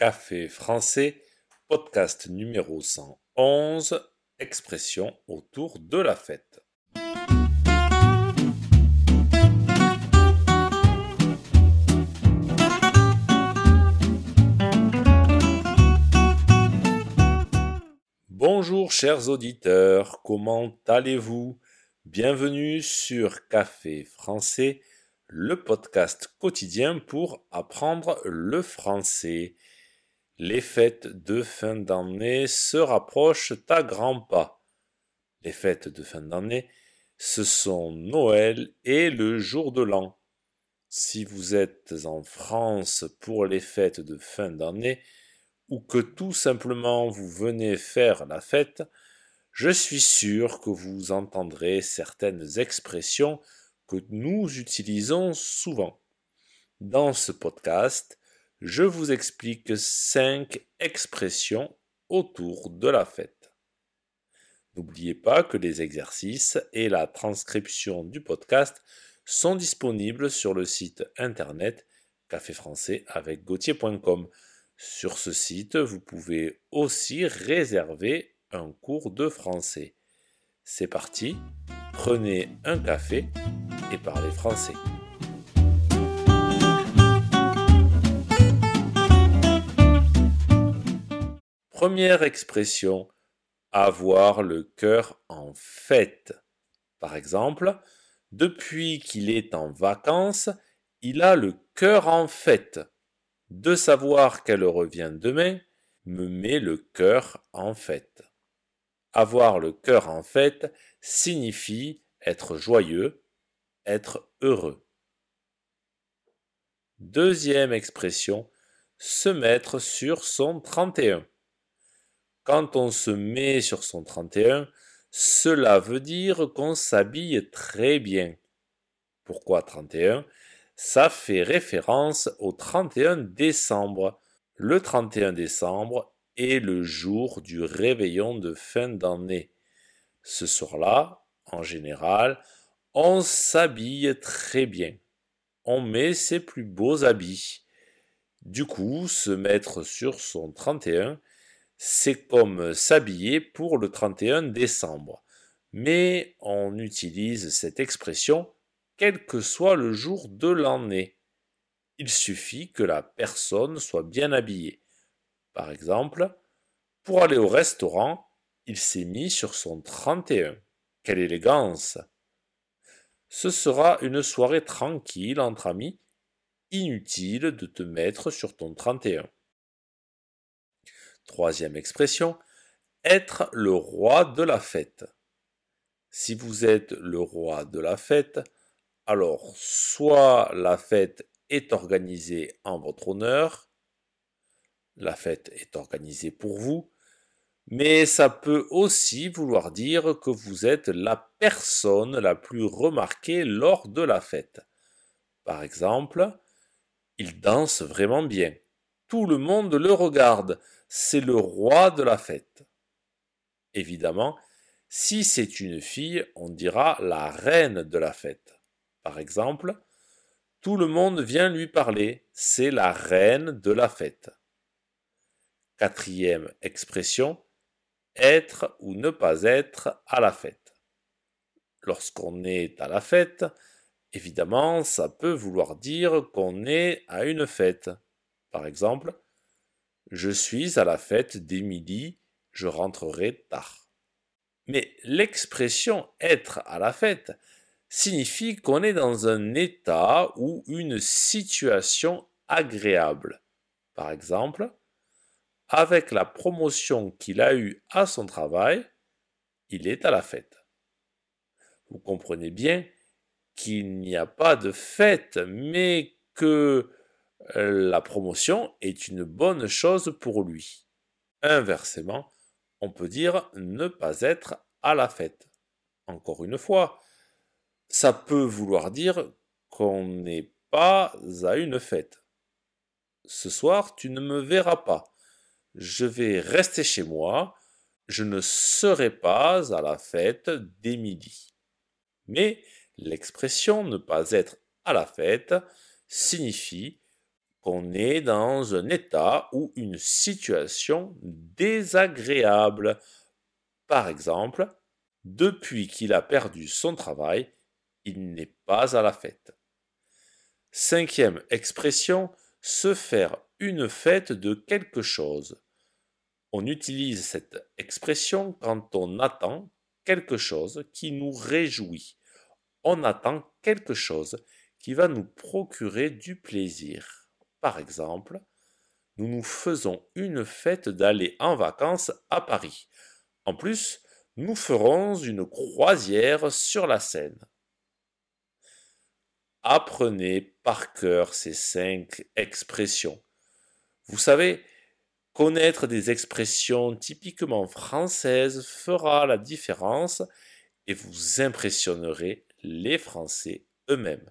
Café français, podcast numéro 111, expression autour de la fête. Bonjour chers auditeurs, comment allez-vous? Bienvenue sur Café français, le podcast quotidien pour apprendre le français. Les fêtes de fin d'année se rapprochent à grands pas. Les fêtes de fin d'année, ce sont Noël et le jour de l'an. Si vous êtes en France pour les fêtes de fin d'année, ou que tout simplement vous venez faire la fête, je suis sûr que vous entendrez certaines expressions que nous utilisons souvent. Dans ce podcast, je vous explique cinq expressions autour de la fête. N'oubliez pas que les exercices et la transcription du podcast sont disponibles sur le site internet café français avec Gauthier.com. Sur ce site, vous pouvez aussi réserver un cours de français. C'est parti, prenez un café et parlez français. Première expression, avoir le cœur en fête. Par exemple, depuis qu'il est en vacances, il a le cœur en fête. De savoir qu'elle revient demain me met le cœur en fête. Avoir le cœur en fête signifie être joyeux, être heureux. Deuxième expression, se mettre sur son 31. Quand on se met sur son 31, cela veut dire qu'on s'habille très bien. Pourquoi 31 Ça fait référence au 31 décembre. Le 31 décembre est le jour du réveillon de fin d'année. Ce soir-là, en général, on s'habille très bien. On met ses plus beaux habits. Du coup, se mettre sur son 31, c'est comme s'habiller pour le 31 décembre. Mais on utilise cette expression quel que soit le jour de l'année. Il suffit que la personne soit bien habillée. Par exemple, pour aller au restaurant, il s'est mis sur son 31. Quelle élégance Ce sera une soirée tranquille entre amis. Inutile de te mettre sur ton 31. Troisième expression, être le roi de la fête. Si vous êtes le roi de la fête, alors soit la fête est organisée en votre honneur, la fête est organisée pour vous, mais ça peut aussi vouloir dire que vous êtes la personne la plus remarquée lors de la fête. Par exemple, il danse vraiment bien. Tout le monde le regarde c'est le roi de la fête. Évidemment, si c'est une fille, on dira la reine de la fête. Par exemple, tout le monde vient lui parler, c'est la reine de la fête. Quatrième expression, être ou ne pas être à la fête. Lorsqu'on est à la fête, évidemment, ça peut vouloir dire qu'on est à une fête. Par exemple, je suis à la fête d'Émilie, je rentrerai tard. Mais l'expression être à la fête signifie qu'on est dans un état ou une situation agréable. Par exemple, avec la promotion qu'il a eue à son travail, il est à la fête. Vous comprenez bien qu'il n'y a pas de fête, mais que la promotion est une bonne chose pour lui. Inversement, on peut dire ne pas être à la fête. Encore une fois, ça peut vouloir dire qu'on n'est pas à une fête. Ce soir, tu ne me verras pas. Je vais rester chez moi. Je ne serai pas à la fête d'Émilie. Mais l'expression ne pas être à la fête signifie qu'on est dans un état ou une situation désagréable. Par exemple, depuis qu'il a perdu son travail, il n'est pas à la fête. Cinquième expression, se faire une fête de quelque chose. On utilise cette expression quand on attend quelque chose qui nous réjouit. On attend quelque chose qui va nous procurer du plaisir. Par exemple, nous nous faisons une fête d'aller en vacances à Paris. En plus, nous ferons une croisière sur la Seine. Apprenez par cœur ces cinq expressions. Vous savez, connaître des expressions typiquement françaises fera la différence et vous impressionnerez les Français eux-mêmes.